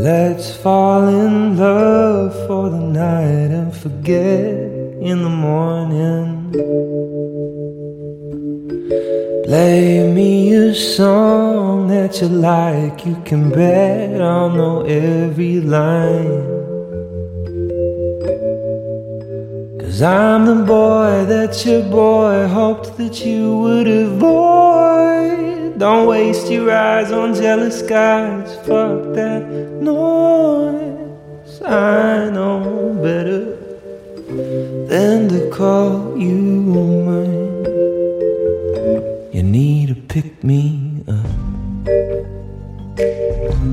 Let's fall in love for the night and forget in the morning. Play me a song that you like, you can bet I'll know every line. Cause I'm the boy that your boy hoped that you would avoid. Don't waste your eyes on jealous guys. Fuck that noise. I know better than to call you mine. Pick me up.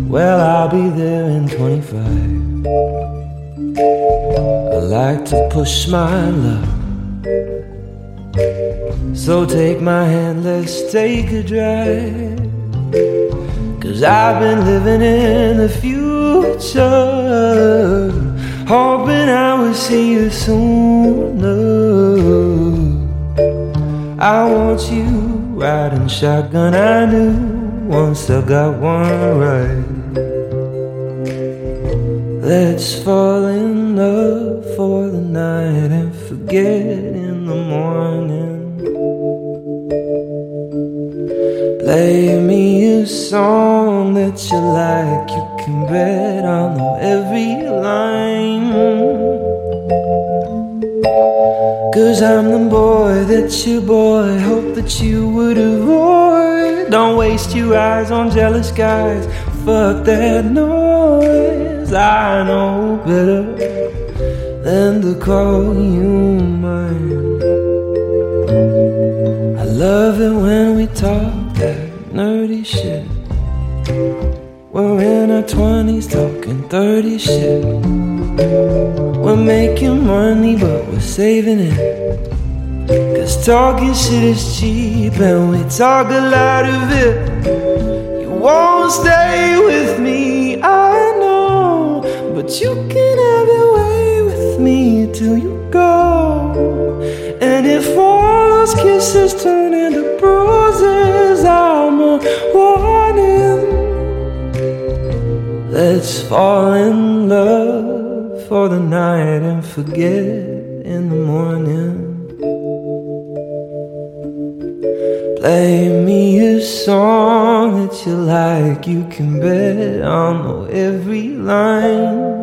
Well, I'll be there in 25. I like to push my luck. So take my hand, let's take a drive. Cause I've been living in the future, hoping I will see you sooner. I want you riding shotgun, I knew once I got one right. Let's fall in love for the night and forget in the morning. Play me a song that you like, you can bet I'll know every line. Cause I'm the boy that you, boy hoped that you would avoid. Don't waste your eyes on jealous guys, fuck that noise. I know better than to call you mine. I love it when we talk that nerdy shit. We're in our 20s talking 30 shit. We're making money, but we're saving it. Cause talking shit is cheap, and we talk a lot of it. You won't stay with me, I know. But you can have your way with me till you go. And if all those kisses turn into bruises, I'm a warning. Let's fall in love for the night and forget in the morning. Play me a song that you like, you can bet I'll know every line.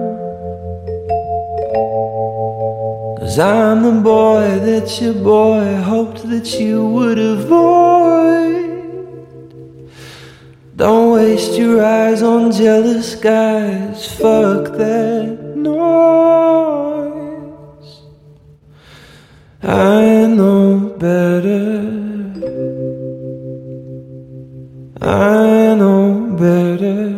Cause I'm the boy that your boy hoped that you would avoid. Don't waste your eyes on jealous guys, fuck that I know better.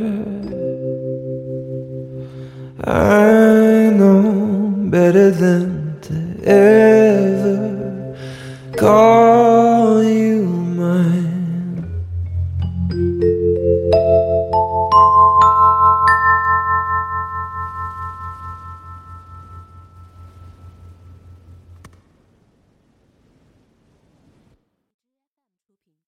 I know better than to.